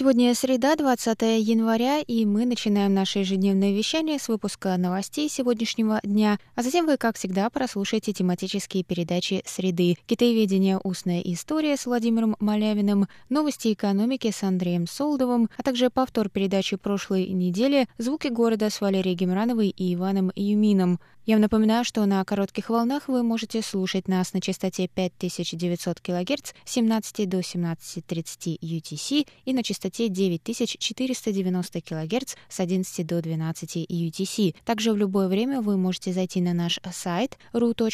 Сегодня среда, 20 января, и мы начинаем наше ежедневное вещание с выпуска новостей сегодняшнего дня, а затем вы, как всегда, прослушаете тематические передачи «Среды», «Китаеведение. Устная история» с Владимиром Малявиным, «Новости экономики» с Андреем Солдовым, а также повтор передачи прошлой недели «Звуки города» с Валерией Гемрановой и Иваном Юмином. Я вам напоминаю, что на коротких волнах вы можете слушать нас на частоте 5900 кГц с 17 до 17.30 UTC и на частоте 9490 кГц с 11 до 12 UTC. Также в любое время вы можете зайти на наш сайт ru.rti.org.tw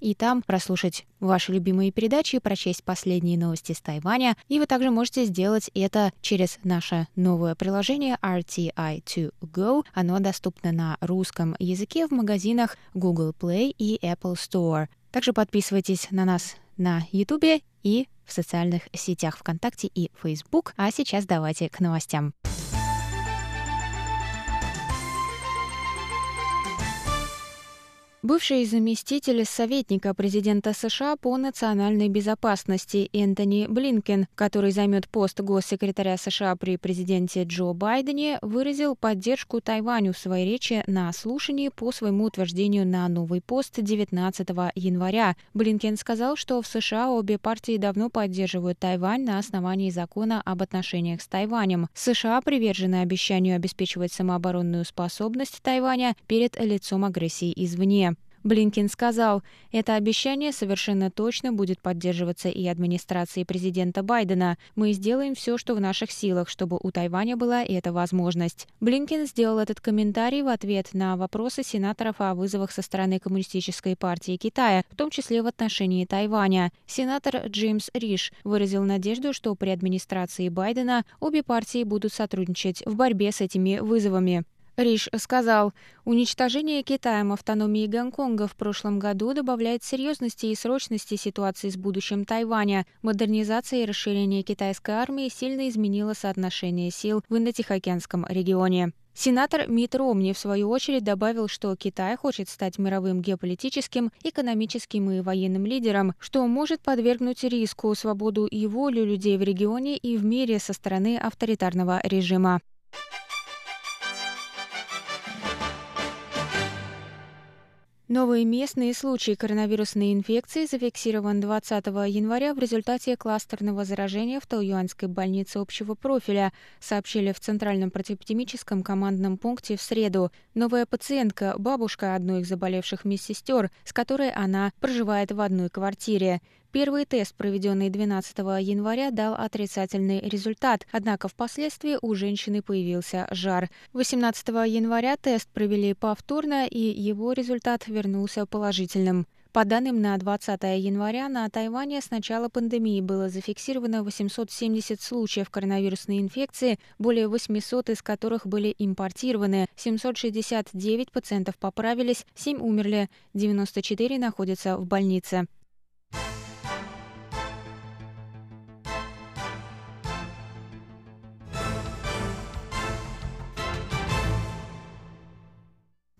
и там прослушать ваши любимые передачи, прочесть последние новости с Тайваня. И вы также можете сделать это через наше новое приложение RTI2Go. Оно доступно на русском языке в магазинах Google Play и Apple Store. Также подписывайтесь на нас на YouTube и в социальных сетях ВКонтакте и Facebook. А сейчас давайте к новостям. Бывший заместитель советника президента США по национальной безопасности Энтони Блинкен, который займет пост госсекретаря США при президенте Джо Байдене, выразил поддержку Тайваню в своей речи на слушании по своему утверждению на новый пост 19 января. Блинкен сказал, что в США обе партии давно поддерживают Тайвань на основании закона об отношениях с Тайванем. США привержены обещанию обеспечивать самооборонную способность Тайваня перед лицом агрессии извне. Блинкин сказал, это обещание совершенно точно будет поддерживаться и администрацией президента Байдена. Мы сделаем все, что в наших силах, чтобы у Тайваня была эта возможность. Блинкин сделал этот комментарий в ответ на вопросы сенаторов о вызовах со стороны Коммунистической партии Китая, в том числе в отношении Тайваня. Сенатор Джеймс Риш выразил надежду, что при администрации Байдена обе партии будут сотрудничать в борьбе с этими вызовами. Риш сказал, уничтожение Китаем автономии Гонконга в прошлом году добавляет серьезности и срочности ситуации с будущим Тайваня. Модернизация и расширение китайской армии сильно изменило соотношение сил в Индотихоокеанском регионе. Сенатор Мит Ромни, в свою очередь, добавил, что Китай хочет стать мировым геополитическим, экономическим и военным лидером, что может подвергнуть риску свободу и волю людей в регионе и в мире со стороны авторитарного режима. Новые местные случаи коронавирусной инфекции зафиксирован 20 января в результате кластерного заражения в Тауюанской больнице общего профиля, сообщили в Центральном противоэпидемическом командном пункте в среду. Новая пациентка – бабушка одной из заболевших медсестер, с которой она проживает в одной квартире. Первый тест, проведенный 12 января, дал отрицательный результат, однако впоследствии у женщины появился жар. 18 января тест провели повторно, и его результат вернулся положительным. По данным на 20 января на Тайване с начала пандемии было зафиксировано 870 случаев коронавирусной инфекции, более 800 из которых были импортированы, 769 пациентов поправились, 7 умерли, 94 находятся в больнице.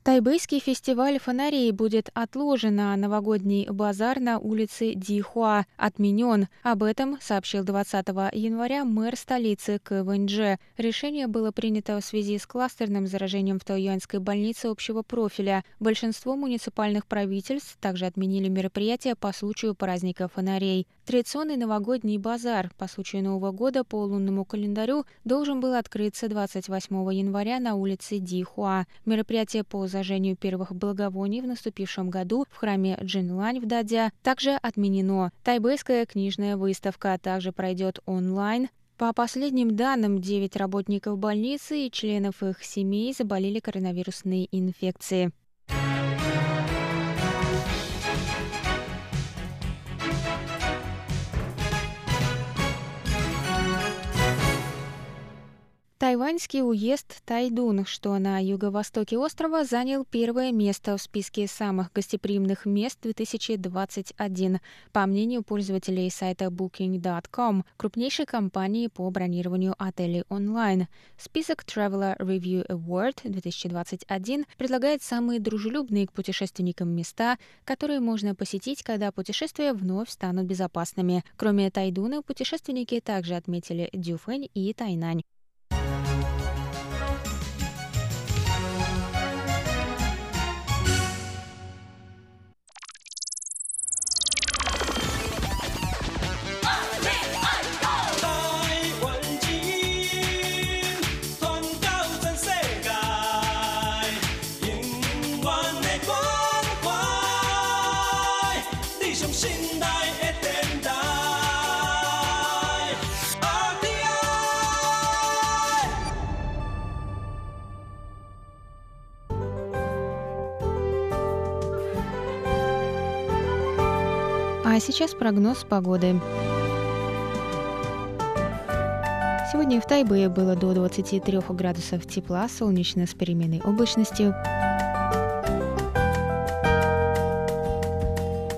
Тайбэйский фестиваль фонарей будет отложен, на новогодний базар на улице Дихуа отменен. Об этом сообщил 20 января мэр столицы КВНЖ. Решение было принято в связи с кластерным заражением в Тайюаньской больнице общего профиля. Большинство муниципальных правительств также отменили мероприятия по случаю праздника фонарей. Традиционный новогодний базар по случаю Нового года по лунному календарю должен был открыться 28 января на улице Дихуа. Мероприятие по зажжению первых благовоний в наступившем году в храме Джинлань в Дадя также отменено. Тайбэйская книжная выставка также пройдет онлайн. По последним данным, 9 работников больницы и членов их семей заболели коронавирусной инфекцией. Тайваньский уезд Тайдун, что на юго-востоке острова, занял первое место в списке самых гостеприимных мест 2021, по мнению пользователей сайта Booking.com, крупнейшей компании по бронированию отелей онлайн. Список Traveler Review Award 2021 предлагает самые дружелюбные к путешественникам места, которые можно посетить, когда путешествия вновь станут безопасными. Кроме Тайдуна, путешественники также отметили Дюфэнь и Тайнань. Сейчас прогноз погоды. Сегодня в Тайбэе было до 23 градусов тепла, солнечно с переменной облачностью.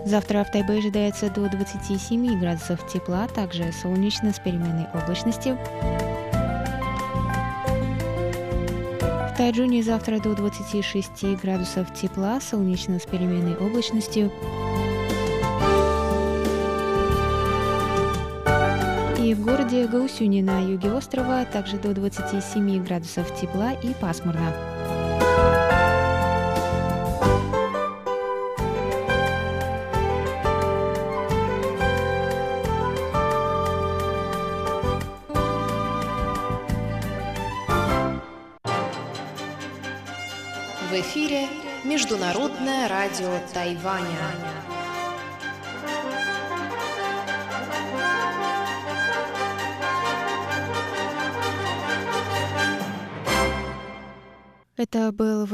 Завтра в Тайбэе ожидается до 27 градусов тепла, также солнечно с переменной облачностью. В Тайджуне завтра до 26 градусов тепла, солнечно с переменной облачностью. В городе Гаусюни на юге острова также до 27 градусов тепла и пасмурно. В эфире Международное радио Тайваня.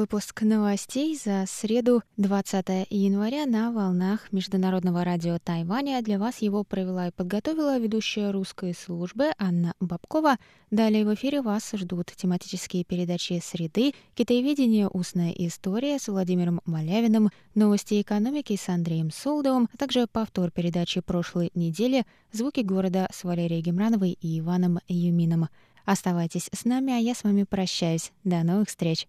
Выпуск новостей за среду 20 января на волнах Международного радио Тайваня. Для вас его провела и подготовила ведущая русской службы Анна Бабкова. Далее в эфире вас ждут тематические передачи «Среды», «Китаеведение. Устная история» с Владимиром Малявиным, «Новости экономики» с Андреем Солдовым, а также повтор передачи прошлой недели «Звуки города» с Валерией Гемрановой и Иваном Юмином. Оставайтесь с нами, а я с вами прощаюсь. До новых встреч!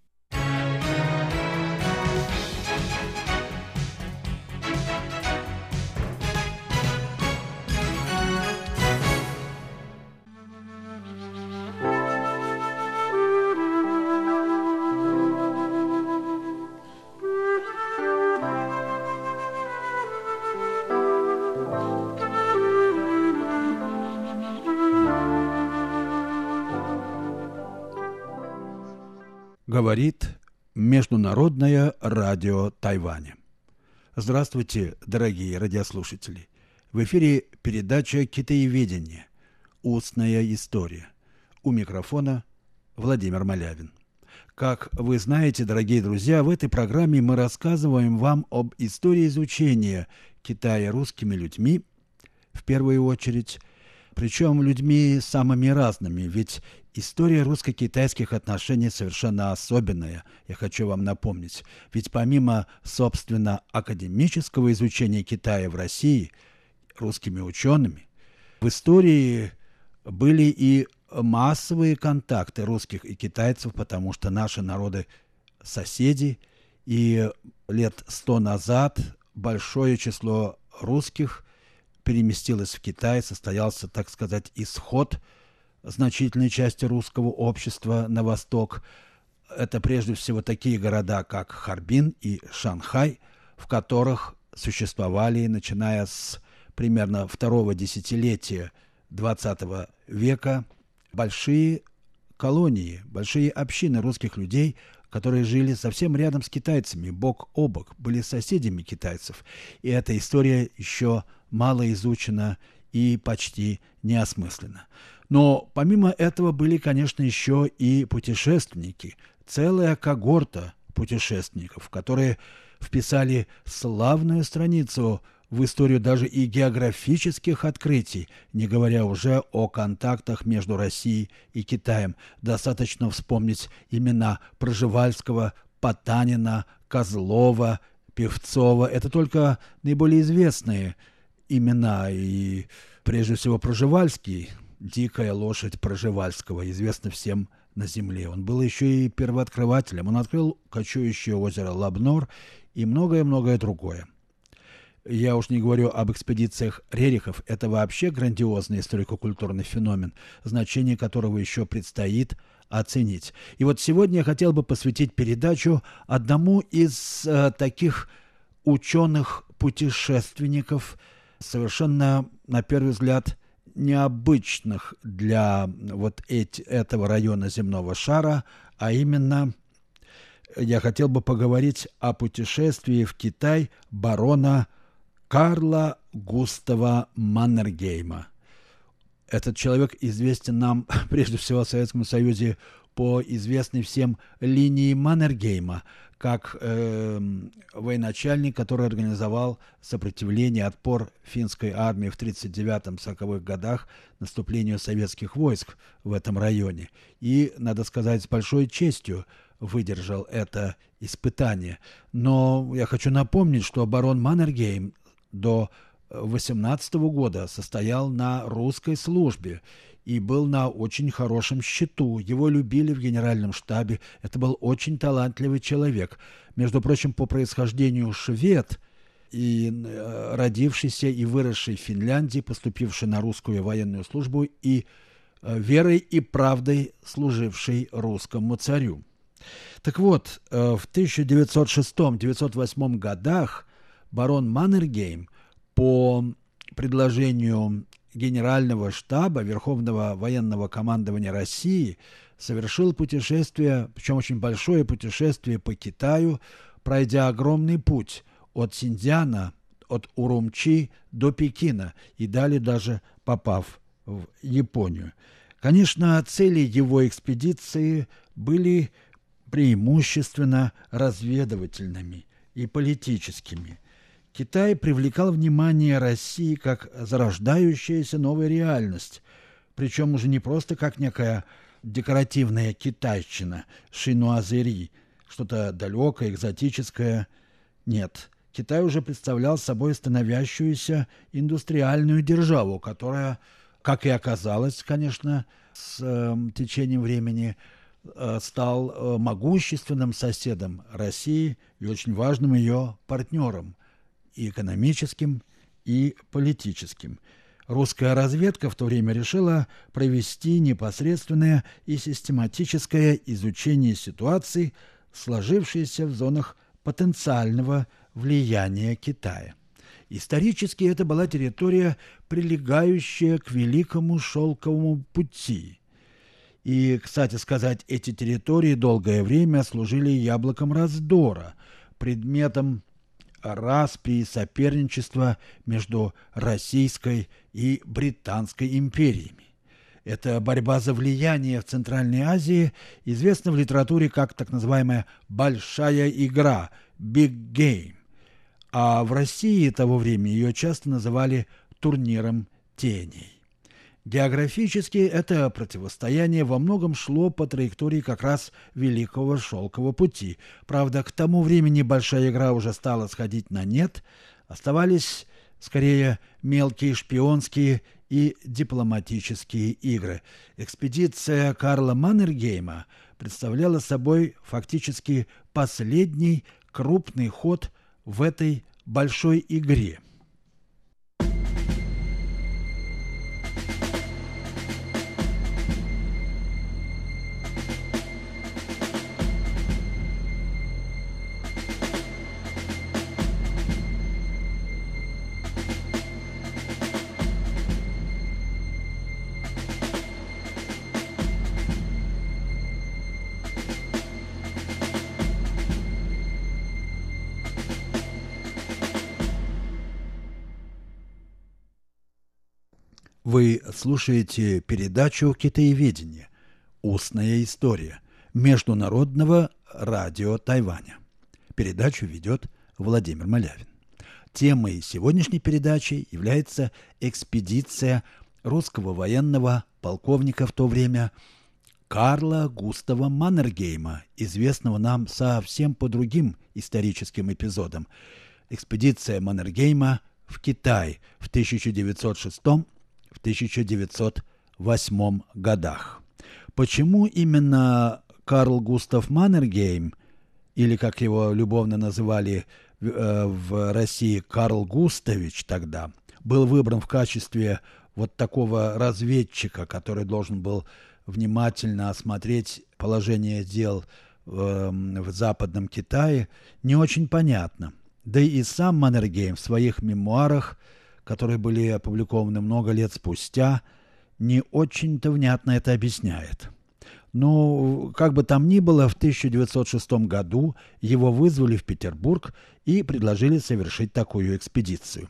Говорит Международное радио Тайваня. Здравствуйте, дорогие радиослушатели. В эфире передача «Китаеведение. Устная история». У микрофона Владимир Малявин. Как вы знаете, дорогие друзья, в этой программе мы рассказываем вам об истории изучения Китая русскими людьми, в первую очередь, причем людьми самыми разными, ведь история русско-китайских отношений совершенно особенная, я хочу вам напомнить. Ведь помимо, собственно, академического изучения Китая в России русскими учеными, в истории были и массовые контакты русских и китайцев, потому что наши народы соседи, и лет сто назад большое число русских переместилась в Китай, состоялся, так сказать, исход значительной части русского общества на восток. Это прежде всего такие города, как Харбин и Шанхай, в которых существовали, начиная с примерно второго десятилетия XX века, большие колонии, большие общины русских людей, которые жили совсем рядом с китайцами, бок о бок, были соседями китайцев. И эта история еще мало изучена и почти неосмыслена. Но помимо этого были, конечно, еще и путешественники, целая когорта путешественников, которые вписали славную страницу в историю даже и географических открытий, не говоря уже о контактах между Россией и Китаем. Достаточно вспомнить имена Проживальского, Потанина, Козлова, Певцова. Это только наиболее известные имена. И прежде всего Проживальский, дикая лошадь Проживальского, известна всем на земле. Он был еще и первооткрывателем. Он открыл кочующее озеро Лабнор и многое-многое другое. Я уж не говорю об экспедициях Рерихов. Это вообще грандиозный историко-культурный феномен, значение которого еще предстоит оценить. И вот сегодня я хотел бы посвятить передачу одному из э, таких ученых-путешественников, совершенно, на первый взгляд, необычных для вот эти, этого района земного шара, а именно я хотел бы поговорить о путешествии в Китай барона Карла Густава Маннергейма. Этот человек известен нам прежде всего в Советском Союзе по известной всем линии Маннергейма, как э, военачальник, который организовал сопротивление, отпор финской армии в 39-40-х годах наступлению советских войск в этом районе. И, надо сказать, с большой честью выдержал это испытание. Но я хочу напомнить, что барон Маннергейм до 18 года состоял на русской службе и был на очень хорошем счету. Его любили в генеральном штабе. Это был очень талантливый человек. Между прочим, по происхождению швед и э, родившийся и выросший в Финляндии, поступивший на русскую военную службу и э, верой и правдой служивший русскому царю. Так вот, э, в 1906-1908 годах барон Маннергейм по предложению Генерального штаба Верховного военного командования России совершил путешествие, причем очень большое путешествие по Китаю, пройдя огромный путь от Синьцзяна, от Урумчи до Пекина и далее даже попав в Японию. Конечно, цели его экспедиции были преимущественно разведывательными и политическими – Китай привлекал внимание России как зарождающаяся новая реальность, причем уже не просто как некая декоративная китайщина, шинуазери, что-то далекое, экзотическое. Нет, Китай уже представлял собой становящуюся индустриальную державу, которая, как и оказалось, конечно, с э, течением времени, э, стал э, могущественным соседом России и очень важным ее партнером – и экономическим, и политическим. Русская разведка в то время решила провести непосредственное и систематическое изучение ситуации, сложившейся в зонах потенциального влияния Китая. Исторически это была территория, прилегающая к Великому Шелковому пути. И, кстати сказать, эти территории долгое время служили яблоком раздора, предметом распри и соперничества между Российской и Британской империями. Эта борьба за влияние в Центральной Азии известна в литературе как так называемая «большая игра» – «big game», а в России того времени ее часто называли турниром теней. Географически это противостояние во многом шло по траектории как раз Великого Шелкового пути. Правда, к тому времени большая игра уже стала сходить на нет, оставались скорее мелкие шпионские и дипломатические игры. Экспедиция Карла Маннергейма представляла собой фактически последний крупный ход в этой большой игре – Вы слушаете передачу «Китаеведение. Устная история» Международного радио Тайваня. Передачу ведет Владимир Малявин. темой сегодняшней передачи является экспедиция русского военного полковника в то время Карла Густава Маннергейма, известного нам совсем по другим историческим эпизодам. Экспедиция Маннергейма в Китай в 1906-1908 годах. Почему именно Карл Густав Маннергейм, или как его любовно называли э, в России Карл Густавич тогда, был выбран в качестве вот такого разведчика, который должен был внимательно осмотреть положение дел э, в Западном Китае, не очень понятно. Да и сам Маннергейм в своих мемуарах, которые были опубликованы много лет спустя, не очень-то внятно это объясняет. Но, как бы там ни было, в 1906 году его вызвали в Петербург и предложили совершить такую экспедицию.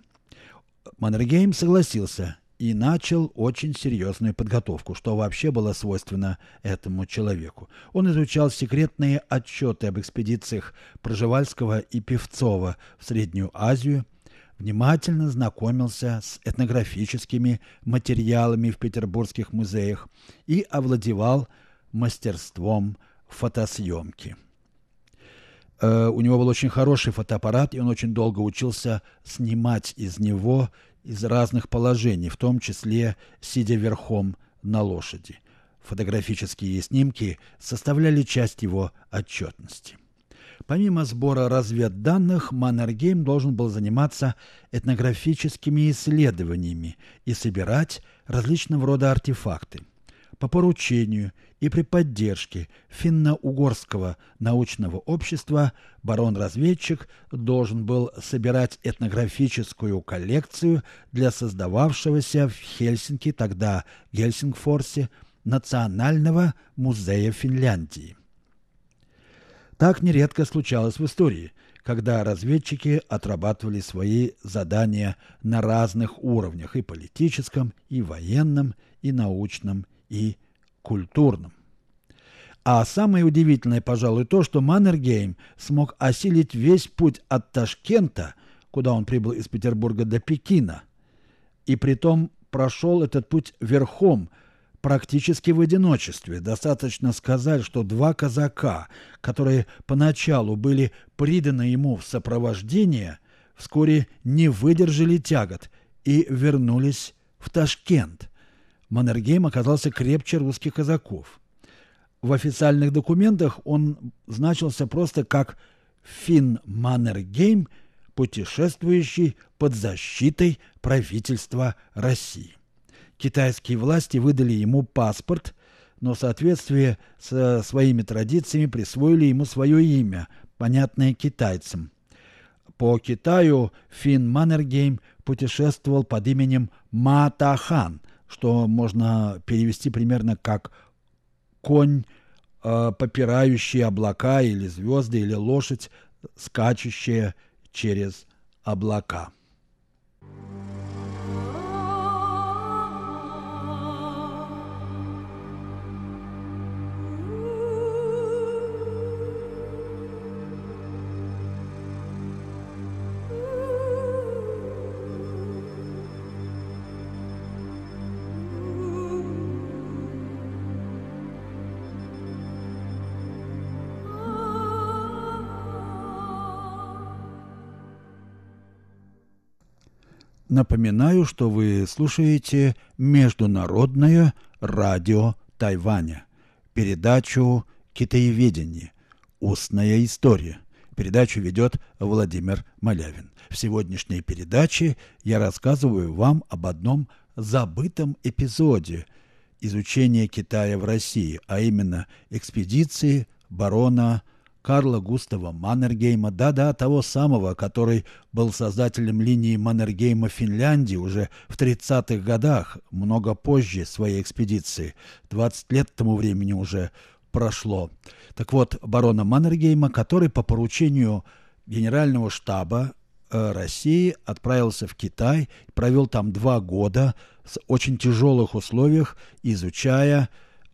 Маннергейм согласился и начал очень серьезную подготовку, что вообще было свойственно этому человеку. Он изучал секретные отчеты об экспедициях Проживальского и Певцова в Среднюю Азию, внимательно знакомился с этнографическими материалами в петербургских музеях и овладевал мастерством фотосъемки. Э, у него был очень хороший фотоаппарат, и он очень долго учился снимать из него из разных положений, в том числе сидя верхом на лошади. Фотографические снимки составляли часть его отчетности. Помимо сбора разведданных, Маннергейм должен был заниматься этнографическими исследованиями и собирать различного рода артефакты. По поручению и при поддержке финно-угорского научного общества барон-разведчик должен был собирать этнографическую коллекцию для создававшегося в Хельсинки, тогда Гельсингфорсе, Национального музея Финляндии. Так нередко случалось в истории, когда разведчики отрабатывали свои задания на разных уровнях и политическом, и военном, и научном, и культурном. А самое удивительное, пожалуй, то, что Маннергейм смог осилить весь путь от Ташкента, куда он прибыл из Петербурга до Пекина, и притом прошел этот путь верхом, практически в одиночестве. Достаточно сказать, что два казака, которые поначалу были приданы ему в сопровождение, вскоре не выдержали тягот и вернулись в Ташкент – Маннергейм оказался крепче русских казаков. В официальных документах он значился просто как Финн Маннергейм, путешествующий под защитой правительства России. Китайские власти выдали ему паспорт, но в соответствии со своими традициями присвоили ему свое имя, понятное китайцам. По Китаю Финн Маннергейм путешествовал под именем Матахан, что можно перевести примерно как конь, э, попирающий облака или звезды, или лошадь, скачущая через облака. Напоминаю, что вы слушаете Международное радио Тайваня, передачу «Китаеведение. Устная история». Передачу ведет Владимир Малявин. В сегодняшней передаче я рассказываю вам об одном забытом эпизоде изучения Китая в России, а именно экспедиции барона Карла Густава Маннергейма, да-да, того самого, который был создателем линии Маннергейма Финляндии уже в 30-х годах, много позже своей экспедиции. 20 лет тому времени уже прошло. Так вот, барона Маннергейма, который по поручению Генерального штаба э, России отправился в Китай, провел там два года в очень тяжелых условиях, изучая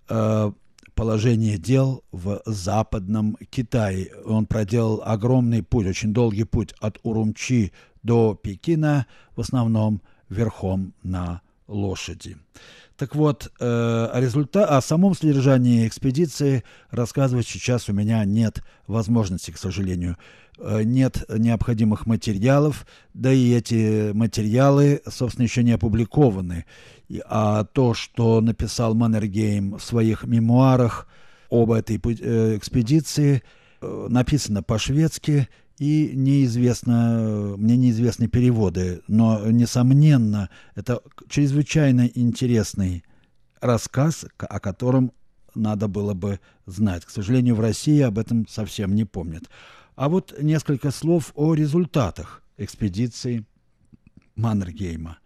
э, положение дел в Западном Китае. Он проделал огромный путь, очень долгий путь от Урумчи до Пекина в основном верхом на лошади. Так вот, э, о, результат, о самом содержании экспедиции рассказывать сейчас у меня нет возможности, к сожалению. Э, нет необходимых материалов, да и эти материалы, собственно, еще не опубликованы. А то, что написал Маннергейм в своих мемуарах об этой э, экспедиции, написано по-шведски, и неизвестно, мне неизвестны переводы, но, несомненно, это чрезвычайно интересный рассказ, о котором надо было бы знать. К сожалению, в России об этом совсем не помнят. А вот несколько слов о результатах экспедиции Маннергейма.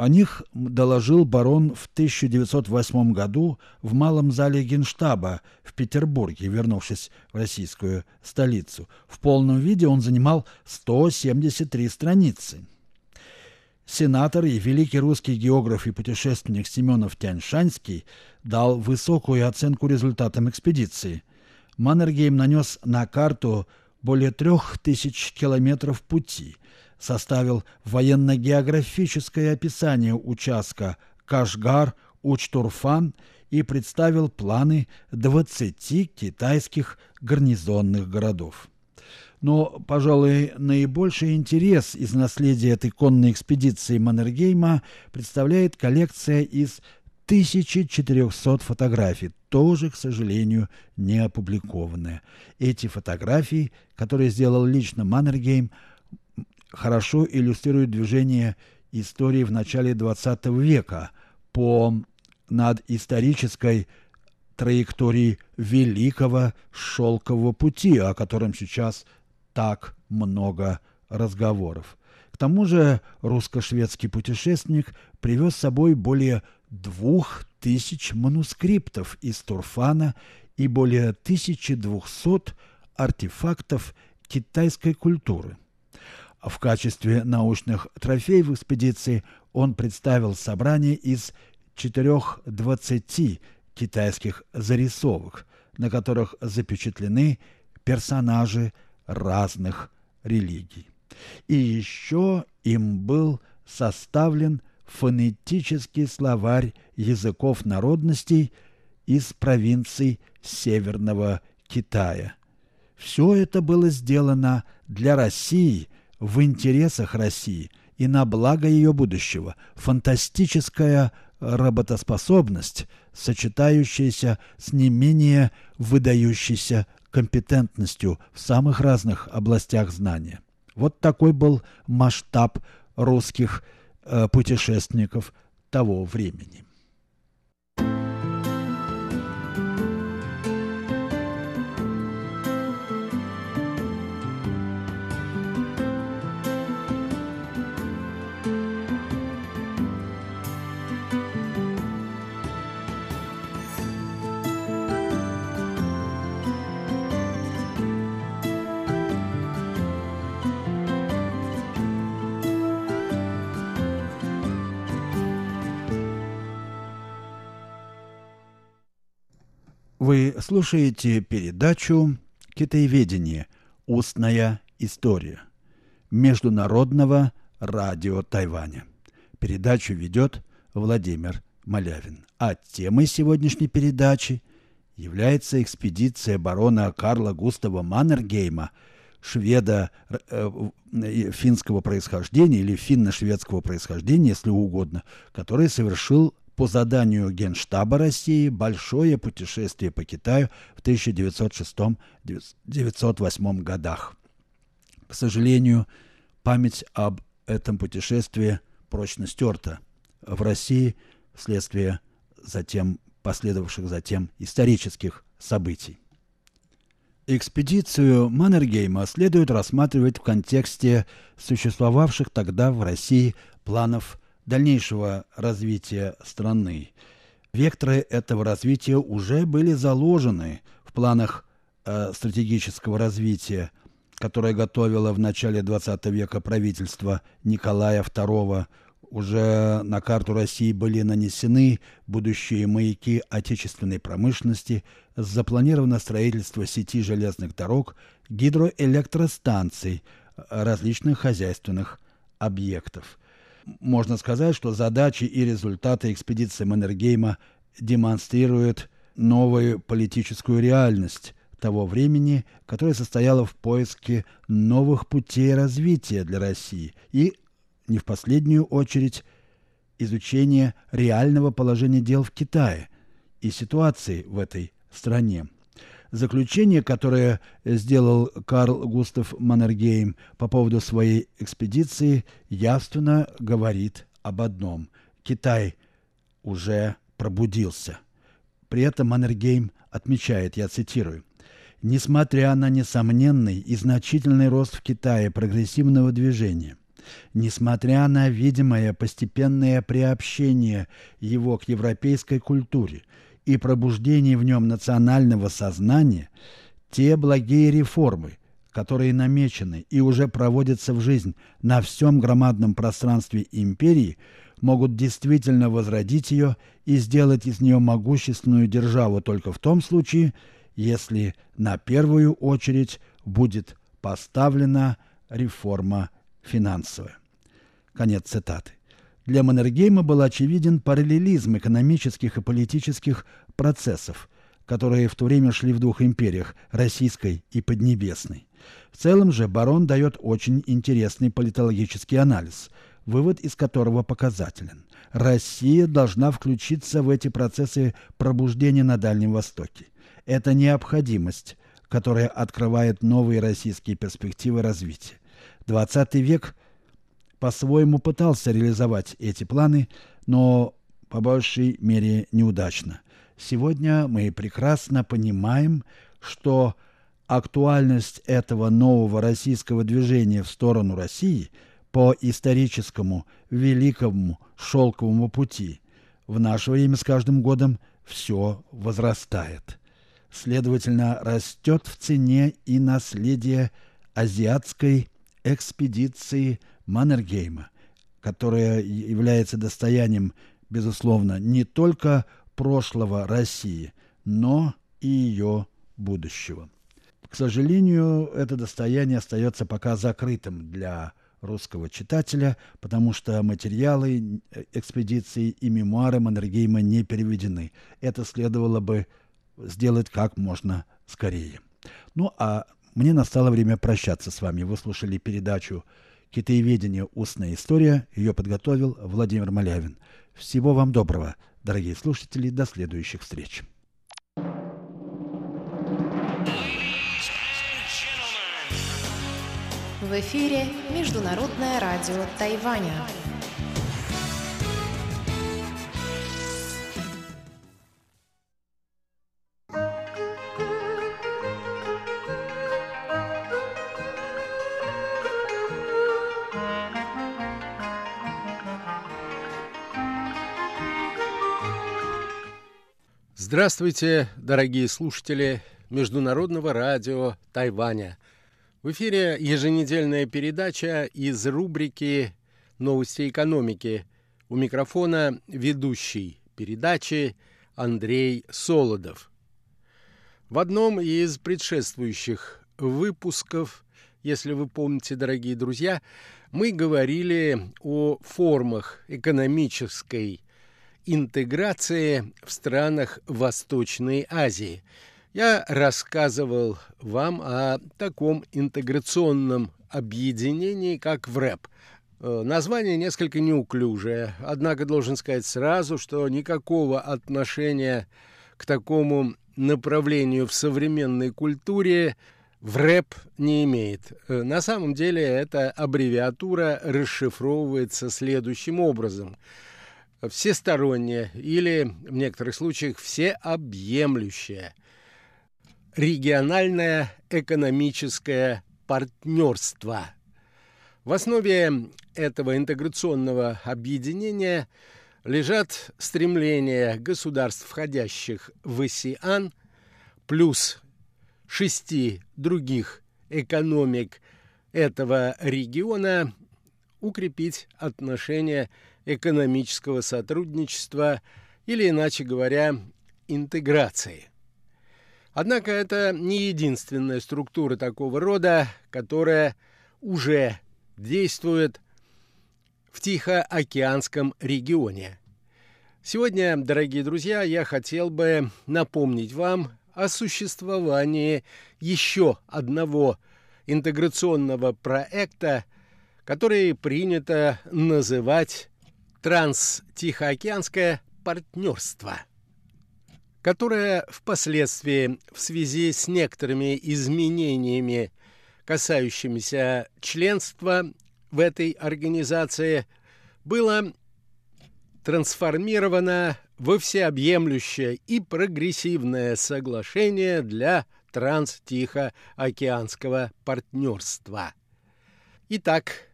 О них доложил барон в 1908 году в Малом зале Генштаба в Петербурге, вернувшись в российскую столицу. В полном виде он занимал 173 страницы. Сенатор и великий русский географ и путешественник Семенов Тяньшанский дал высокую оценку результатам экспедиции. Маннергейм нанес на карту более трех тысяч километров пути – составил военно-географическое описание участка Кашгар-Учтурфан и представил планы 20 китайских гарнизонных городов. Но, пожалуй, наибольший интерес из наследия этой конной экспедиции Маннергейма представляет коллекция из 1400 фотографий, тоже, к сожалению, не опубликованная. Эти фотографии, которые сделал лично Маннергейм, хорошо иллюстрирует движение истории в начале XX века по над исторической траектории великого шелкового пути, о котором сейчас так много разговоров. К тому же русско-шведский путешественник привез с собой более двух тысяч манускриптов из Турфана и более 1200 артефактов китайской культуры. В качестве научных трофеев экспедиции он представил собрание из четырех двадцати китайских зарисовок, на которых запечатлены персонажи разных религий. И еще им был составлен фонетический словарь языков народностей из провинций Северного Китая. Все это было сделано для России – в интересах России и на благо ее будущего. Фантастическая работоспособность, сочетающаяся с не менее выдающейся компетентностью в самых разных областях знания. Вот такой был масштаб русских э, путешественников того времени. Вы слушаете передачу «Китаеведение. Устная история» Международного радио Тайваня. Передачу ведет Владимир Малявин. А темой сегодняшней передачи является экспедиция барона Карла Густава Маннергейма, шведа э, э, финского происхождения или финно-шведского происхождения, если угодно, который совершил по заданию Генштаба России большое путешествие по Китаю в 1906-1908 годах. К сожалению, память об этом путешествии прочно стерта в России вследствие затем последовавших затем исторических событий. Экспедицию Маннергейма следует рассматривать в контексте существовавших тогда в России планов дальнейшего развития страны. Векторы этого развития уже были заложены в планах э, стратегического развития, которое готовило в начале XX века правительство Николая II. Уже на карту России были нанесены будущие маяки отечественной промышленности, запланировано строительство сети железных дорог, гидроэлектростанций, различных хозяйственных объектов. Можно сказать, что задачи и результаты экспедиции Маннергейма демонстрируют новую политическую реальность того времени, которая состояла в поиске новых путей развития для России и, не в последнюю очередь, изучение реального положения дел в Китае и ситуации в этой стране. Заключение, которое сделал Карл Густав Маннергейм по поводу своей экспедиции, явственно говорит об одном. Китай уже пробудился. При этом Маннергейм отмечает, я цитирую, «Несмотря на несомненный и значительный рост в Китае прогрессивного движения, несмотря на видимое постепенное приобщение его к европейской культуре и пробуждение в нем национального сознания, те благие реформы, которые намечены и уже проводятся в жизнь на всем громадном пространстве империи, могут действительно возродить ее и сделать из нее могущественную державу только в том случае, если на первую очередь будет поставлена реформа финансовая. Конец цитаты. Для Маннергейма был очевиден параллелизм экономических и политических процессов, которые в то время шли в двух империях – российской и поднебесной. В целом же барон дает очень интересный политологический анализ, вывод из которого показателен. Россия должна включиться в эти процессы пробуждения на Дальнем Востоке. Это необходимость, которая открывает новые российские перспективы развития. XX век по-своему пытался реализовать эти планы, но по большей мере неудачно. Сегодня мы прекрасно понимаем, что актуальность этого нового российского движения в сторону России по историческому великому шелковому пути в наше время с каждым годом все возрастает. Следовательно, растет в цене и наследие азиатской экспедиции Маннергейма, которая является достоянием, безусловно, не только прошлого России, но и ее будущего. К сожалению, это достояние остается пока закрытым для русского читателя, потому что материалы экспедиции и мемуары Маннергейма не переведены. Это следовало бы сделать как можно скорее. Ну а мне настало время прощаться с вами. Вы слушали передачу «Китаеведение. Устная история». Ее подготовил Владимир Малявин. Всего вам доброго, дорогие слушатели. До следующих встреч. В эфире Международное радио Тайваня. Здравствуйте, дорогие слушатели Международного радио Тайваня. В эфире еженедельная передача из рубрики «Новости экономики». У микрофона ведущий передачи Андрей Солодов. В одном из предшествующих выпусков, если вы помните, дорогие друзья, мы говорили о формах экономической интеграции в странах Восточной Азии. Я рассказывал вам о таком интеграционном объединении, как ВРЭП. Э, название несколько неуклюжее, однако должен сказать сразу, что никакого отношения к такому направлению в современной культуре ВРЭП не имеет. Э, на самом деле эта аббревиатура расшифровывается следующим образом – всестороннее или в некоторых случаях всеобъемлющее региональное экономическое партнерство. В основе этого интеграционного объединения лежат стремления государств, входящих в АСИАН, плюс шести других экономик этого региона укрепить отношения экономического сотрудничества или, иначе говоря, интеграции. Однако это не единственная структура такого рода, которая уже действует в Тихоокеанском регионе. Сегодня, дорогие друзья, я хотел бы напомнить вам о существовании еще одного интеграционного проекта, который принято называть Транс-Тихоокеанское партнерство, которое впоследствии в связи с некоторыми изменениями, касающимися членства в этой организации, было трансформировано во всеобъемлющее и прогрессивное соглашение для транс-тихоокеанского партнерства. Итак,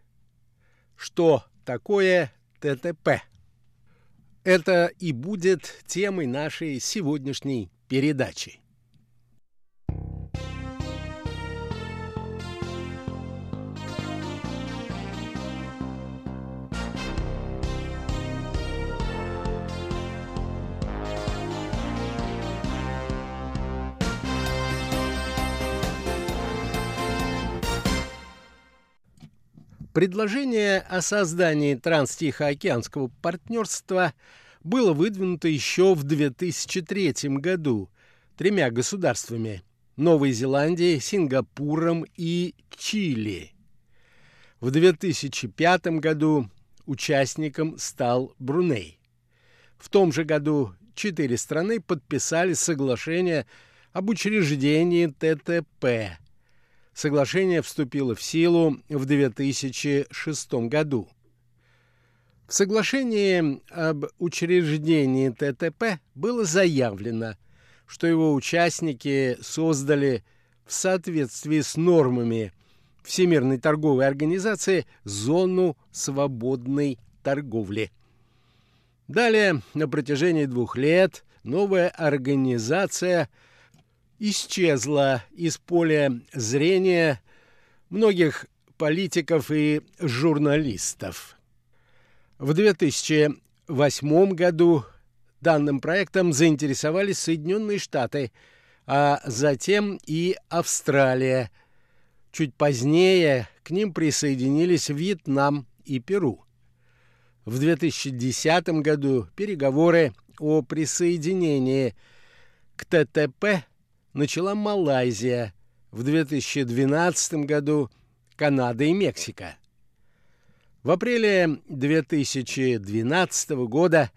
что такое ТТП? Это и будет темой нашей сегодняшней передачи. Предложение о создании Транстихоокеанского партнерства было выдвинуто еще в 2003 году тремя государствами – Новой Зеландией, Сингапуром и Чили. В 2005 году участником стал Бруней. В том же году четыре страны подписали соглашение об учреждении ТТП – Соглашение вступило в силу в 2006 году. В соглашении об учреждении ТТП было заявлено, что его участники создали в соответствии с нормами Всемирной торговой организации зону свободной торговли. Далее, на протяжении двух лет, новая организация – исчезла из поля зрения многих политиков и журналистов. В 2008 году данным проектом заинтересовались Соединенные Штаты, а затем и Австралия. Чуть позднее к ним присоединились Вьетнам и Перу. В 2010 году переговоры о присоединении к ТТП начала Малайзия, в 2012 году Канада и Мексика. В апреле 2012 года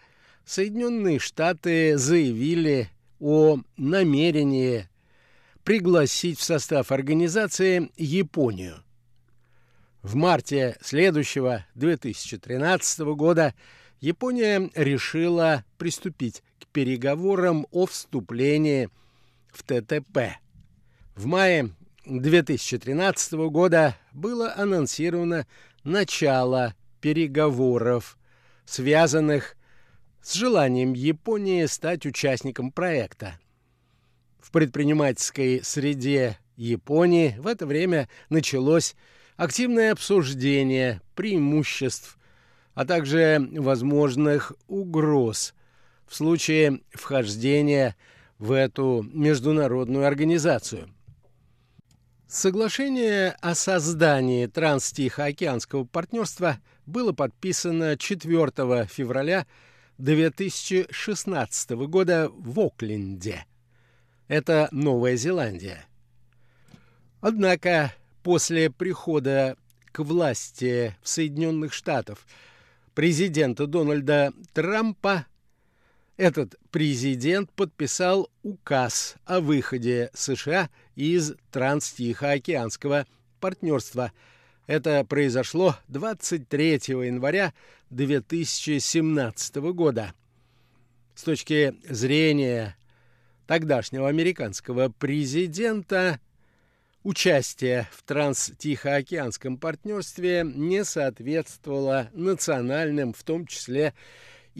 Соединенные Штаты заявили о намерении пригласить в состав организации Японию. В марте следующего 2013 года Япония решила приступить к переговорам о вступлении в ТТП. В мае 2013 года было анонсировано начало переговоров, связанных с желанием Японии стать участником проекта. В предпринимательской среде Японии в это время началось активное обсуждение преимуществ, а также возможных угроз в случае вхождения в эту международную организацию. Соглашение о создании Транстихоокеанского партнерства было подписано 4 февраля 2016 года в Окленде. Это Новая Зеландия. Однако после прихода к власти в Соединенных Штатах президента Дональда Трампа этот президент подписал указ о выходе США из Транстихоокеанского партнерства. Это произошло 23 января 2017 года. С точки зрения тогдашнего американского президента, участие в Транстихоокеанском партнерстве не соответствовало национальным, в том числе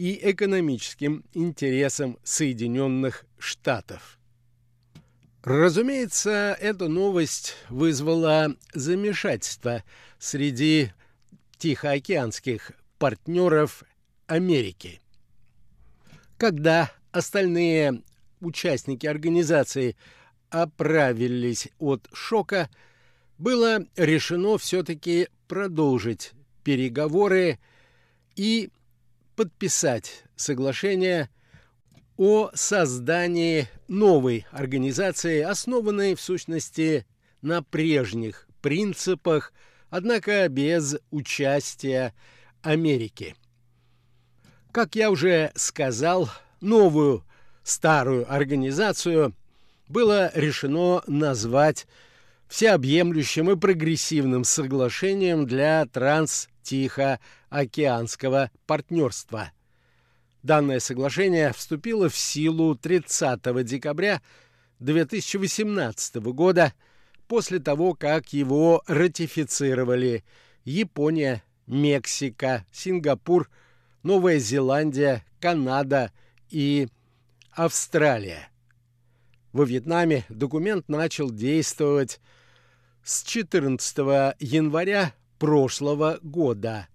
и экономическим интересам Соединенных Штатов. Разумеется, эта новость вызвала замешательство среди тихоокеанских партнеров Америки. Когда остальные участники организации оправились от шока, было решено все-таки продолжить переговоры и подписать соглашение о создании новой организации, основанной в сущности на прежних принципах, однако без участия Америки. Как я уже сказал, новую старую организацию было решено назвать всеобъемлющим и прогрессивным соглашением для транс-тихоокеанского партнерства. Данное соглашение вступило в силу 30 декабря 2018 года после того, как его ратифицировали Япония, Мексика, Сингапур, Новая Зеландия, Канада и Австралия. Во Вьетнаме документ начал действовать с 14 января прошлого года,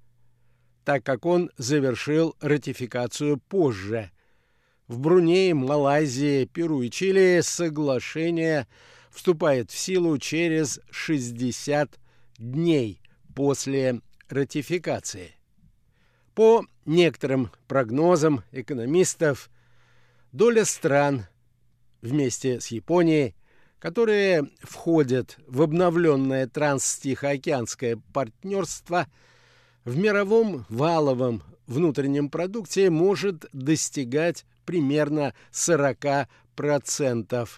так как он завершил ратификацию позже. В Брунее, Малайзии, Перу и Чили соглашение вступает в силу через 60 дней после ратификации. По некоторым прогнозам экономистов, доля стран вместе с Японией, которые входят в обновленное транс-тихоокеанское партнерство, в мировом валовом внутреннем продукте может достигать примерно 40%,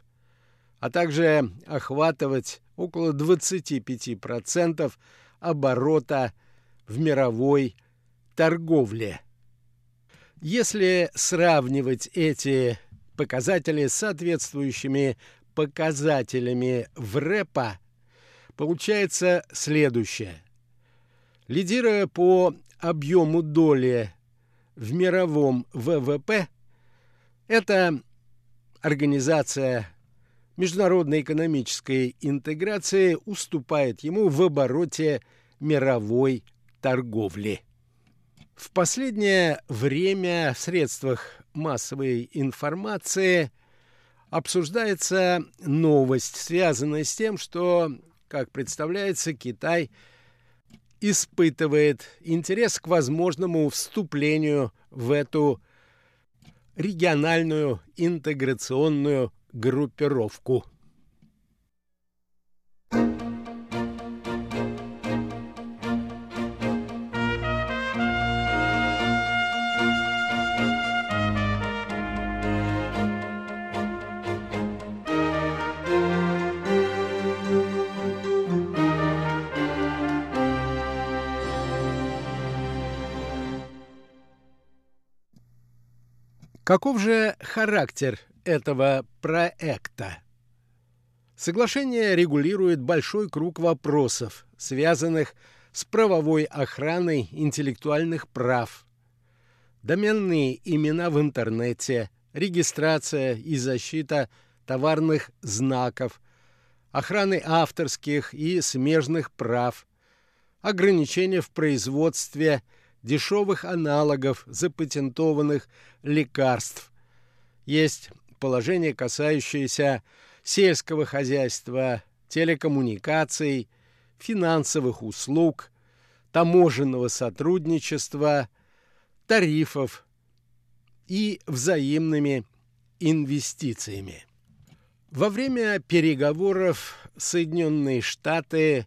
а также охватывать около 25% оборота в мировой торговле. Если сравнивать эти показатели с соответствующими показателями в рэпа, получается следующее. Лидируя по объему доли в мировом ВВП, эта организация международной экономической интеграции уступает ему в обороте мировой торговли. В последнее время в средствах массовой информации обсуждается новость, связанная с тем, что, как представляется, Китай испытывает интерес к возможному вступлению в эту региональную интеграционную группировку. Каков же характер этого проекта? Соглашение регулирует большой круг вопросов, связанных с правовой охраной интеллектуальных прав, доменные имена в интернете, регистрация и защита товарных знаков, охраны авторских и смежных прав, ограничения в производстве – дешевых аналогов запатентованных лекарств. Есть положение, касающееся сельского хозяйства, телекоммуникаций, финансовых услуг, таможенного сотрудничества, тарифов и взаимными инвестициями. Во время переговоров Соединенные Штаты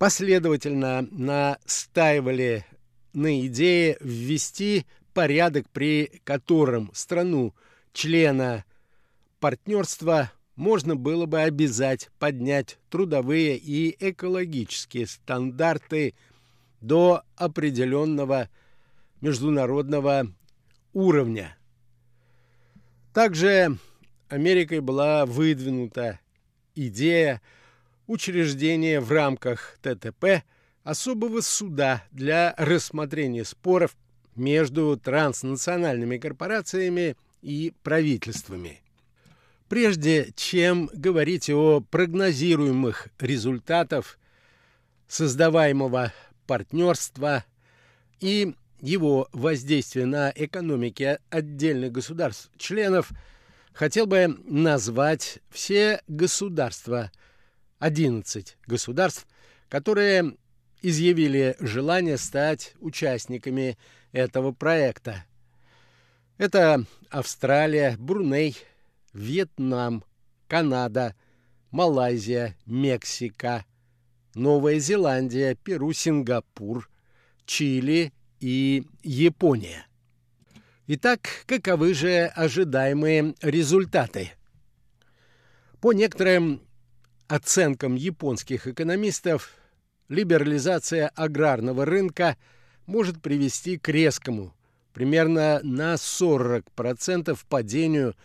последовательно настаивали на идее ввести порядок, при котором страну члена партнерства можно было бы обязать поднять трудовые и экологические стандарты до определенного международного уровня. Также Америкой была выдвинута идея учреждение в рамках ТТП особого суда для рассмотрения споров между транснациональными корпорациями и правительствами. Прежде чем говорить о прогнозируемых результатах создаваемого партнерства и его воздействия на экономики отдельных государств-членов, хотел бы назвать все государства – 11 государств, которые изъявили желание стать участниками этого проекта. Это Австралия, Бруней, Вьетнам, Канада, Малайзия, Мексика, Новая Зеландия, Перу, Сингапур, Чили и Япония. Итак, каковы же ожидаемые результаты? По некоторым оценкам японских экономистов, либерализация аграрного рынка может привести к резкому, примерно на 40% падению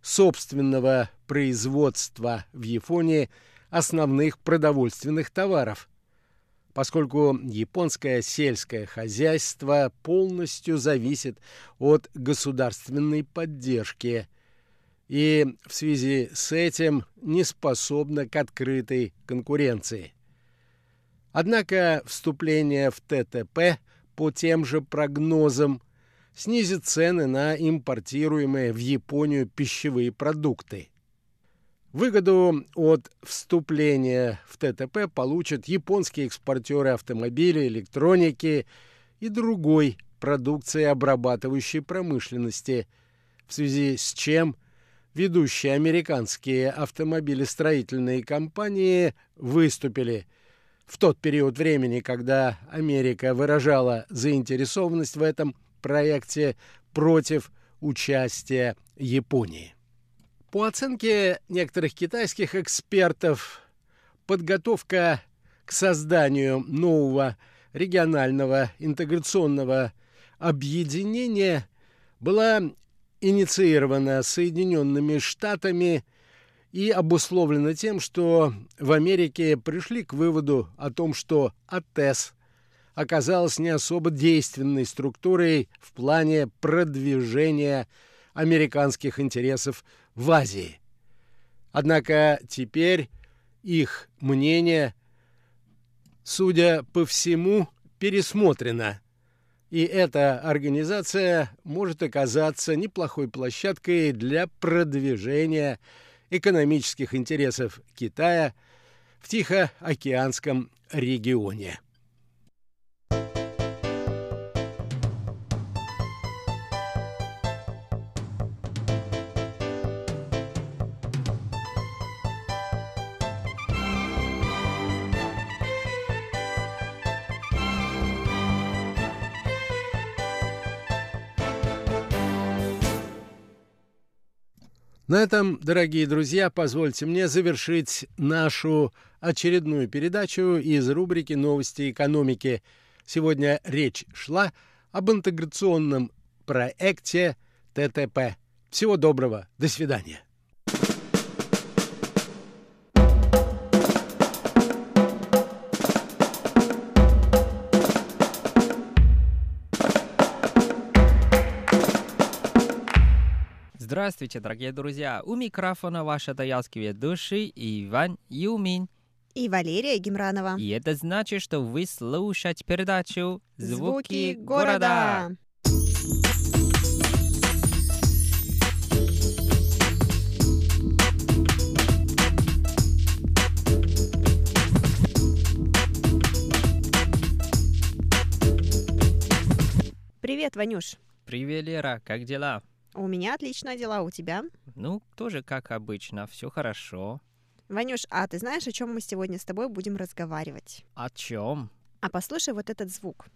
собственного производства в Японии основных продовольственных товаров, поскольку японское сельское хозяйство полностью зависит от государственной поддержки и в связи с этим не способно к открытой конкуренции. Однако вступление в ТТП по тем же прогнозам снизит цены на импортируемые в Японию пищевые продукты. Выгоду от вступления в ТТП получат японские экспортеры автомобилей, электроники и другой продукции обрабатывающей промышленности, в связи с чем ведущие американские автомобилестроительные компании выступили – в тот период времени, когда Америка выражала заинтересованность в этом проекте против участия Японии. По оценке некоторых китайских экспертов, подготовка к созданию нового регионального интеграционного объединения была инициирована Соединенными Штатами и обусловлено тем, что в Америке пришли к выводу о том, что АТЭС оказалась не особо действенной структурой в плане продвижения американских интересов в Азии. Однако теперь их мнение, судя по всему, пересмотрено. И эта организация может оказаться неплохой площадкой для продвижения экономических интересов Китая в Тихоокеанском регионе. На этом, дорогие друзья, позвольте мне завершить нашу очередную передачу из рубрики «Новости экономики». Сегодня речь шла об интеграционном проекте ТТП. Всего доброго. До свидания. Здравствуйте, дорогие друзья! У микрофона ваши таялские души Иван Юмин. И Валерия Гемранова. И это значит, что вы слушаете передачу «Звуки, Звуки города». города. Привет, Ванюш. Привет, Лера, как дела? У меня отличные дела, у тебя? Ну, тоже как обычно, все хорошо. Ванюш, а ты знаешь, о чем мы сегодня с тобой будем разговаривать? О чем? А послушай вот этот звук.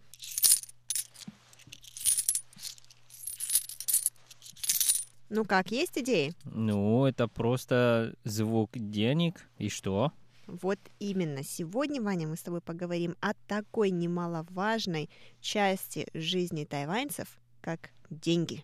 Ну как, есть идеи? Ну, это просто звук денег. И что? Вот именно. Сегодня, Ваня, мы с тобой поговорим о такой немаловажной части жизни тайваньцев, как деньги.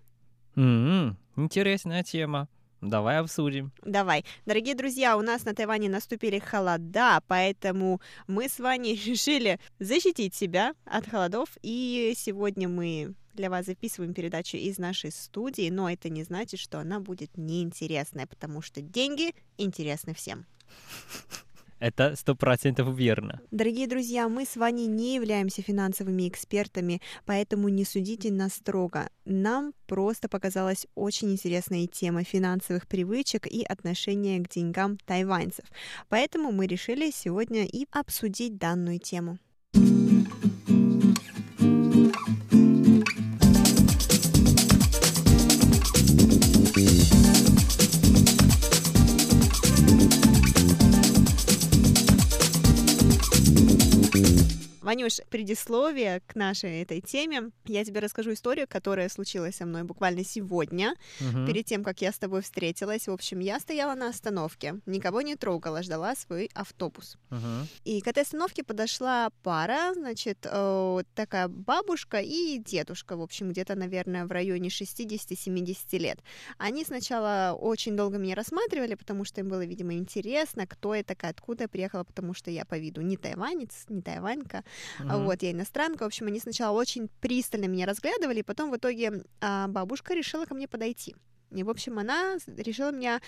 Mm-hmm. Интересная тема. Давай обсудим. Давай. Дорогие друзья, у нас на Тайване наступили холода, поэтому мы с вами решили защитить себя от холодов. И сегодня мы для вас записываем передачу из нашей студии, но это не значит, что она будет неинтересная, потому что деньги интересны всем. Это сто процентов верно. Дорогие друзья, мы с вами не являемся финансовыми экспертами, поэтому не судите нас строго. Нам просто показалась очень интересная тема финансовых привычек и отношения к деньгам тайваньцев. Поэтому мы решили сегодня и обсудить данную тему. Ванюш, предисловие к нашей этой теме. Я тебе расскажу историю, которая случилась со мной буквально сегодня, Мгм. перед тем, как я с тобой встретилась. В общем, я стояла на остановке, никого не трогала, ждала свой автобус. Мгм. И к этой остановке подошла пара, значит, э, такая бабушка и дедушка, в общем, где-то, наверное, в районе 60-70 лет. Они сначала очень долго меня рассматривали, потому что им было, видимо, интересно, кто я такая, откуда я приехала, потому что я по виду не тайванец, не тайванька, Мгм. вот, я иностранка. В общем, они сначала очень пристально меня разглядывали, и потом в итоге а, бабушка решила ко мне подойти. И, в общем, она решила меня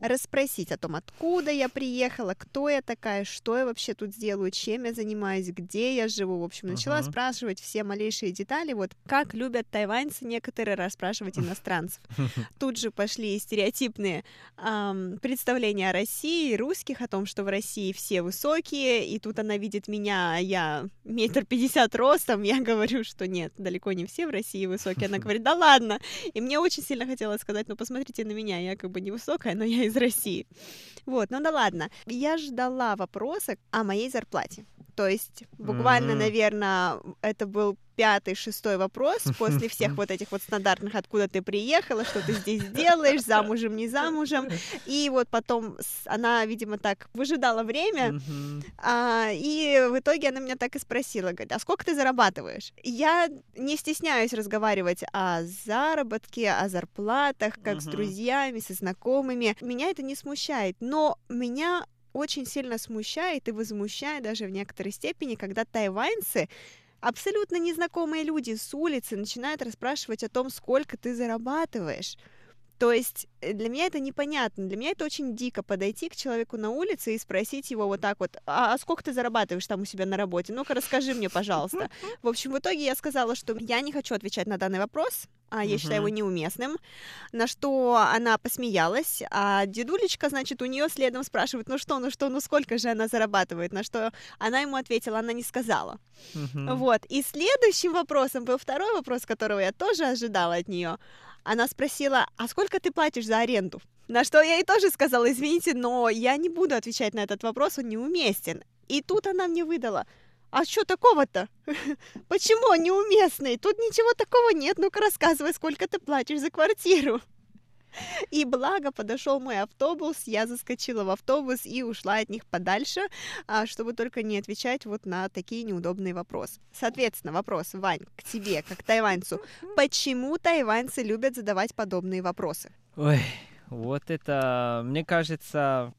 расспросить о том, откуда я приехала, кто я такая, что я вообще тут делаю, чем я занимаюсь, где я живу. В общем, начала Мгм. спрашивать все малейшие детали, вот как любят тайваньцы некоторые расспрашивать иностранцев. Тут же пошли стереотипные ам, представления о России, русских, о том, что в России все высокие, и тут она видит меня, а я метр пятьдесят ростом, я говорю, что нет, далеко не все в России высокие. Она говорит, да ладно. И мне очень сильно хотелось сказать, ну посмотрите на меня, я как бы невысокая, но я из России. Вот, ну да ладно. Я ждала вопроса о моей зарплате. То есть буквально, Мгм. наверное, это был пятый, шестой вопрос после всех вот этих вот стандартных, откуда ты приехала, что ты здесь делаешь, замужем, не замужем. И вот потом с- она, видимо, так выжидала время, Мгм. а, и в итоге она меня так и спросила, говорит, а сколько ты зарабатываешь? Я не стесняюсь разговаривать о заработке, о зарплатах, как с Мгм. друзьями, со знакомыми. Меня это не смущает, но меня очень сильно смущает и возмущает даже в некоторой степени, когда тайваньцы абсолютно незнакомые люди с улицы начинают расспрашивать о том, сколько ты зарабатываешь. То есть э, для меня это непонятно, для меня это очень дико подойти к человеку на улице и спросить его вот так вот, а, а сколько ты зарабатываешь там у себя на работе? Ну-ка расскажи мне, пожалуйста. В общем, в итоге я сказала, что я не хочу отвечать на данный вопрос, а я считаю его неуместным, на что она посмеялась, а дедулечка, значит, у нее следом спрашивает, ну что, ну что, ну сколько же она зарабатывает, на что она ему ответила, она не сказала. Вот. И следующим вопросом был второй вопрос, которого я тоже ожидала от нее. Она спросила, а сколько ты платишь за аренду? На что я ей тоже сказала, извините, но я не буду отвечать на этот вопрос, он неуместен. И тут она мне выдала, а что такого-то? Почему он неуместный? Тут ничего такого нет, ну-ка рассказывай, сколько ты платишь за квартиру. И благо подошел мой автобус, я заскочила в автобус и ушла от них подальше, а, чтобы только не отвечать вот на такие неудобные вопросы. Соответственно, вопрос, Вань, к тебе, как тайваньцу. Почему тайваньцы любят задавать подобные вопросы? Ой, вот это, мне кажется,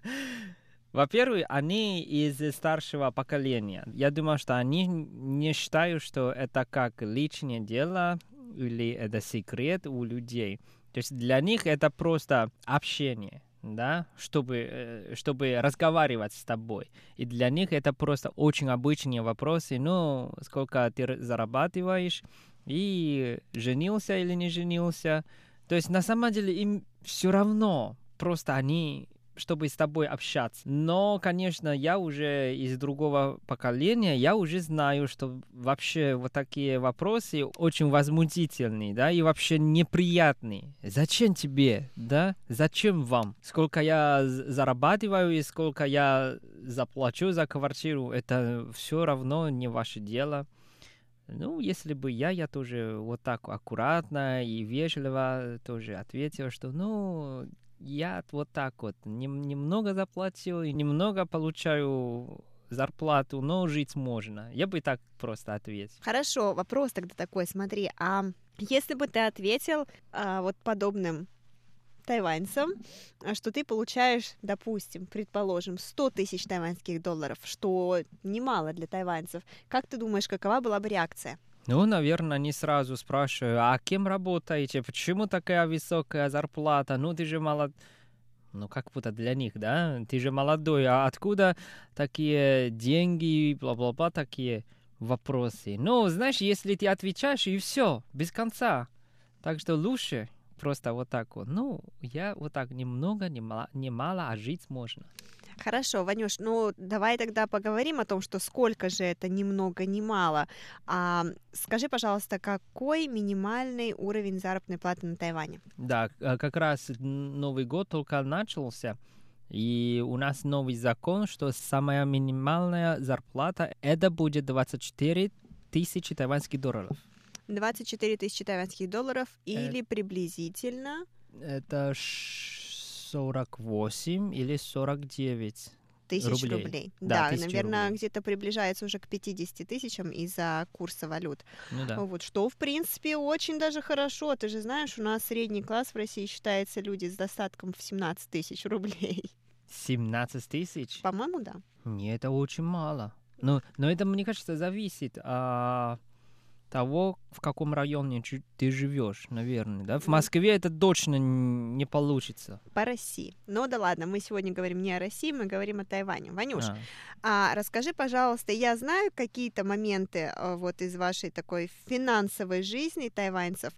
во-первых, они из старшего поколения. Я думаю, что они не считают, что это как личное дело или это секрет у людей. То есть для них это просто общение, да, чтобы, э, чтобы разговаривать с тобой. И для них это просто очень обычные вопросы. Ну, сколько ты зарабатываешь, и женился или не женился. То есть на самом деле им все равно, просто они чтобы с тобой общаться. Но, конечно, я уже из другого поколения, я уже знаю, что вообще вот такие вопросы очень возмутительные, да, и вообще неприятные. Зачем тебе, да? Зачем вам? Сколько я зарабатываю и сколько я заплачу за квартиру, это все равно не ваше дело. Ну, если бы я, я тоже вот так аккуратно и вежливо тоже ответил, что, ну, я вот так вот нем- немного заплатил и немного получаю зарплату, но жить можно. Я бы так просто ответил. Хорошо, вопрос тогда такой, смотри, а если бы ты ответил а, вот подобным тайваньцам, а, что ты получаешь, допустим, предположим, 100 тысяч тайваньских долларов, что немало для тайваньцев, как ты думаешь, какова была бы реакция? Ну, наверное, они сразу спрашивают, а кем работаете? Почему такая высокая зарплата? Ну, ты же молод... Ну, как будто для них, да? Ты же молодой, а откуда такие деньги, бла-бла-бла, такие вопросы? Ну, знаешь, если ты отвечаешь, и все, без конца. Так что лучше просто вот так вот. Ну, я вот так немного, немало, немало а жить можно. Хорошо, Ванюш, ну давай тогда поговорим о том, что сколько же это ни много ни мало. А, скажи, пожалуйста, какой минимальный уровень заработной платы на Тайване? Да, к- как раз Новый год только начался, И у нас новый закон, что самая минимальная зарплата это будет 24 тысячи тайваньских долларов. 24 тысячи тайваньских долларов или приблизительно Это ш- 48 или 49 тысяч Рублей. рублей. Да, Да, наверное, рублей. где-то приближается уже к 50 тысячам из-за курса валют. Ну да. Вот, что, в принципе, очень даже хорошо. Ты же знаешь, у нас средний класс в России считается люди с достатком в 17 тысяч рублей. 17 тысяч? По-моему, да. Нет, это очень мало. Но, но это, мне кажется, зависит от того, в каком районе ты живешь, наверное. Да? В Москве это точно не получится. По России. Ну да ладно, мы сегодня говорим не о России, мы говорим о Тайване. Ванюш, А. а расскажи, пожалуйста, я знаю какие-то моменты э, вот из вашей такой финансовой жизни тайваньцев,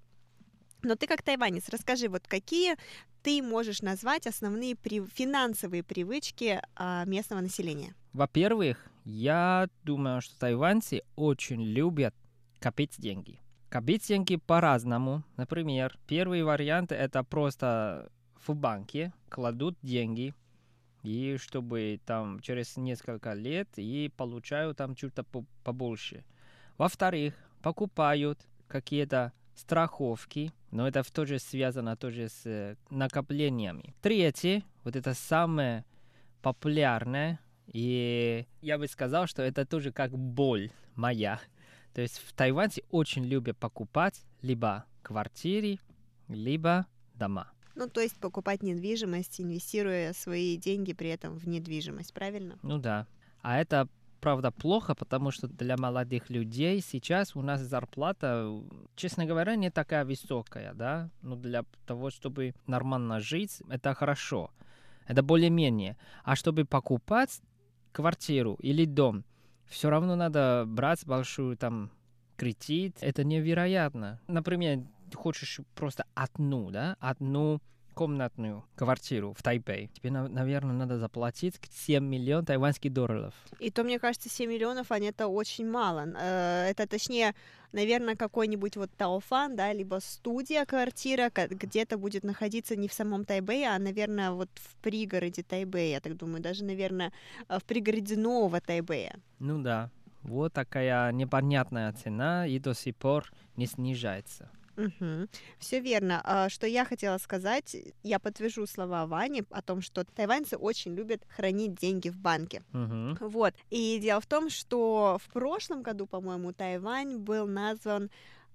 но ты как тайванец, расскажи, вот какие ты можешь назвать основные при- финансовые привычки а, местного населения? Во-первых, я думаю, что тайваньцы очень любят копить деньги. Копить деньги по-разному. Например, первый вариант это просто в банке кладут деньги, и чтобы там через несколько лет и получают там что-то по- побольше. Во-вторых, покупают какие-то страховки, но это тоже связано тоже с э, накоплениями. Третье, вот это самое популярное, и я бы сказал, что это тоже как боль моя. То есть в Тайване очень любят покупать либо квартиры, либо дома. Ну, то есть покупать недвижимость, инвестируя свои деньги при этом в недвижимость, правильно? Ну да. А это правда плохо, потому что для молодых людей сейчас у нас зарплата, честно говоря, не такая высокая, да. Но для того, чтобы нормально жить, это хорошо. Это более-менее. А чтобы покупать квартиру или дом, все равно надо брать большую там кредит. Это невероятно. Например, ты хочешь просто одну, да, одну комнатную квартиру в Тайпей. Тебе, на- наверное, надо заплатить 7 миллионов тайваньских долларов. И то, мне кажется, 7 миллионов, они это очень мало. Э, Это, точнее, наверное, какой-нибудь вот Тауфан, да, либо студия, квартира, где-то будет находиться не в самом Тайбэе, а, наверное, вот в пригороде Тайбэя, я так думаю, даже, наверное, э, в пригороде нового Тайбэя. Ну да, вот такая непонятная цена и до сих пор не снижается. Все верно. А, Что я хотела сказать, я подтвержу слова Вани о том, что тайваньцы очень любят хранить деньги в банке. Мгм. Вот. И дело в том, что в прошлом году, по-моему, Тайвань был назван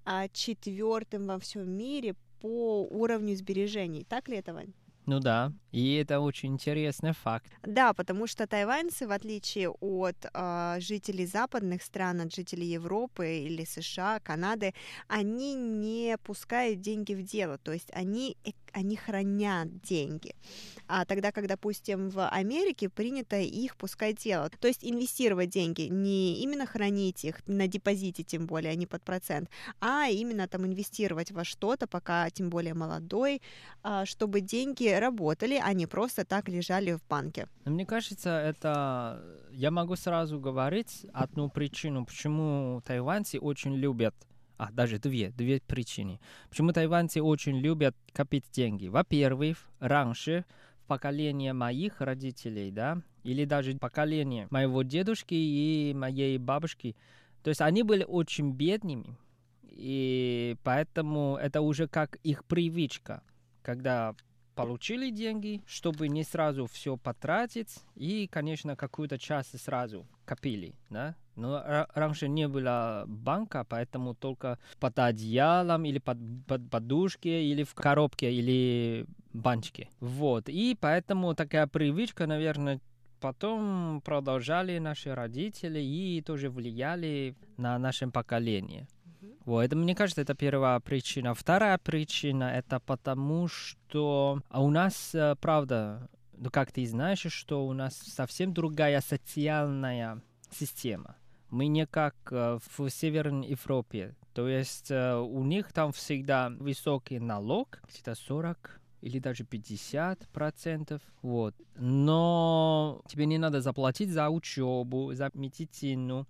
а, четвертым во всем мире по уровню сбережений. Так ли это, Вань? Ну да, и это очень интересный факт. Да, потому что тайваньцы, в отличие от а, жителей западных стран, от жителей Европы или США, Канады, они не пускают деньги в дело, то есть они, они хранят деньги. А тогда, как, допустим, в Америке принято их пускать дело, то есть инвестировать деньги, не именно хранить их на депозите, тем более, а не под процент, а именно там инвестировать во что-то, пока тем более молодой, а, чтобы деньги работали, а не просто так лежали в банке. Мне кажется, это... Я могу сразу говорить одну причину, почему тайваньцы очень любят а, даже две, две причины. Почему тайваньцы очень любят копить деньги? Во-первых, раньше в поколении моих родителей, да, или даже поколение моего дедушки и моей бабушки, то есть они были очень бедными, и поэтому это уже как их привычка, когда получили деньги, чтобы не сразу все потратить, и, конечно, какую-то часть сразу копили, да. Но ра- раньше не было банка, поэтому только под одеялом или под, под подушке, или в коробке, или банчике. Вот, и поэтому такая привычка, наверное, потом продолжали наши родители и тоже влияли на наше поколение. Вот, это, мне кажется, это первая причина. Вторая причина это потому, что а у нас, э, правда, ну как ты знаешь, что у нас совсем другая социальная система. Мы не как э, в Северной Европе. То есть э, у них там всегда высокий налог, где-то 40 или даже 50 процентов. Вот. Но тебе не надо заплатить за учебу, за медицину.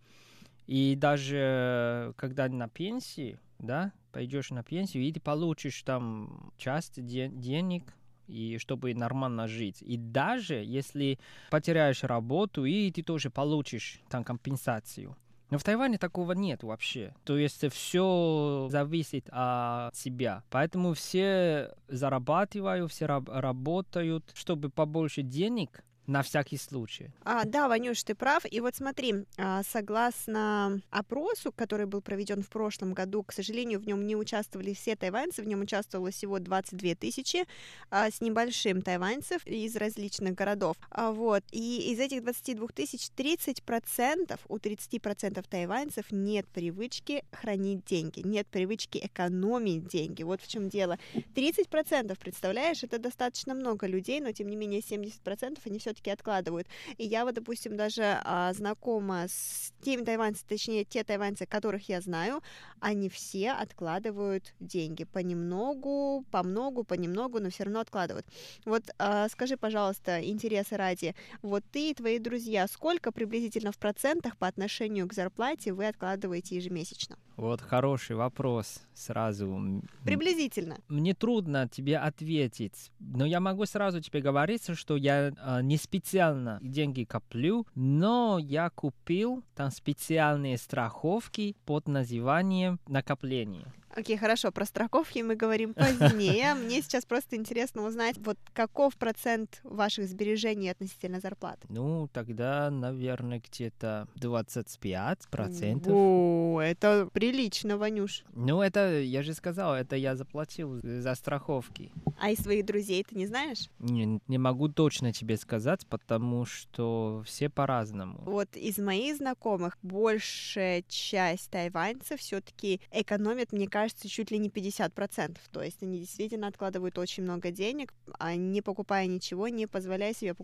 И даже когда на пенсии, да, пойдешь на пенсию, и ты получишь там часть де- денег и чтобы нормально жить. И даже если потеряешь работу, и ты тоже получишь там компенсацию. Но в Тайване такого нет вообще. То есть все зависит от себя. Поэтому все зарабатывают, все раб- работают, чтобы побольше денег на всякий случай. А, да, Ванюш, ты прав. И вот смотри, а, согласно опросу, который был проведен в прошлом году, к сожалению, в нем не участвовали все тайваньцы, в нем участвовало всего 22 тысячи а, с небольшим тайваньцев из различных городов. А, вот. И из этих 22 тысяч 30% у 30% тайваньцев нет привычки хранить деньги, нет привычки экономить деньги. Вот в чем дело. 30%, представляешь, это достаточно много людей, но тем не менее 70% они все все-таки откладывают. И я вот, допустим, даже а, знакома с теми тайваньцами, точнее, те тайваньцы, которых я знаю, они все откладывают деньги понемногу, по многу, понемногу, но все равно откладывают. Вот а, скажи, пожалуйста, интересы ради, вот ты и твои друзья, сколько приблизительно в процентах по отношению к зарплате вы откладываете ежемесячно? Вот хороший вопрос сразу. Приблизительно. Мне трудно тебе ответить, но я могу сразу тебе говорить, что я э, не специально деньги коплю, но я купил там специальные страховки под названием накопление. Окей, хорошо, про страховки мы говорим позднее. Мне сейчас просто интересно узнать, вот каков процент ваших сбережений относительно зарплаты? Ну, тогда, наверное, где-то 25 процентов. О, это прилично, Ванюш. Ну, это, я же сказал, это я заплатил за страховки. А из своих друзей ты не знаешь? Не, не могу точно тебе сказать, потому что все по-разному. Вот из моих знакомых большая часть тайваньцев все-таки экономит, мне кажется, кажется, чуть ли не 50%. То есть они действительно откладывают очень много денег, а не покупая ничего, не позволяя себе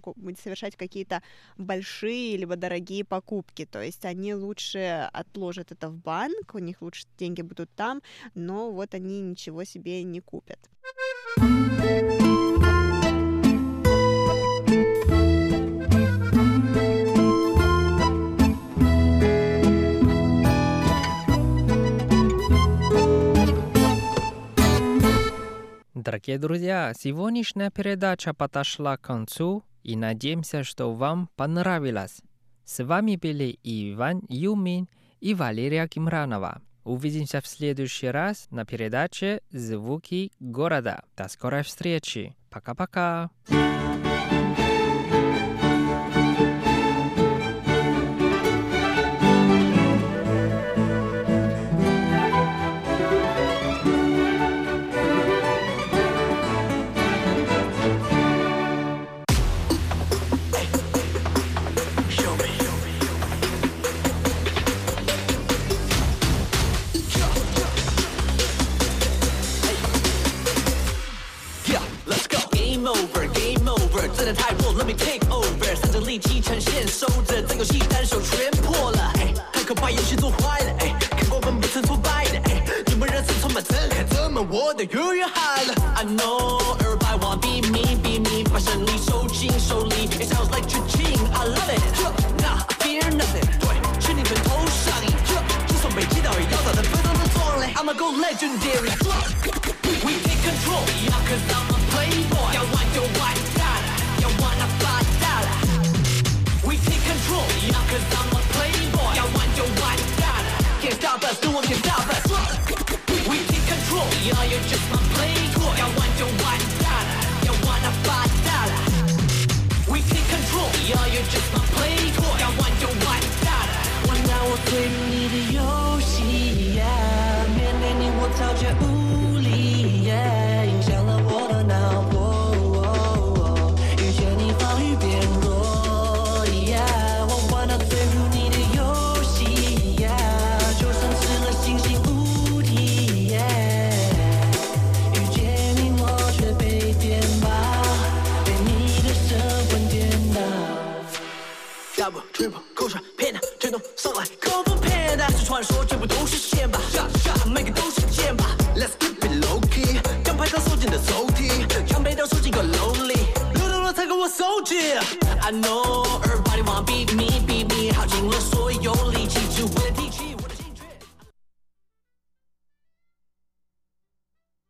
совершать какие-то большие либо дорогие покупки. То есть они лучше отложат это в банк, у них лучше деньги будут там, но вот они ничего себе не купят. Дорогие друзья, сегодняшняя передача подошла к концу и надеемся, что вам понравилось. С вами были Иван Юмин и Валерия Кимранова. Увидимся в следующий раз на передаче «Звуки города». До скорой встречи. Пока-пока. you, you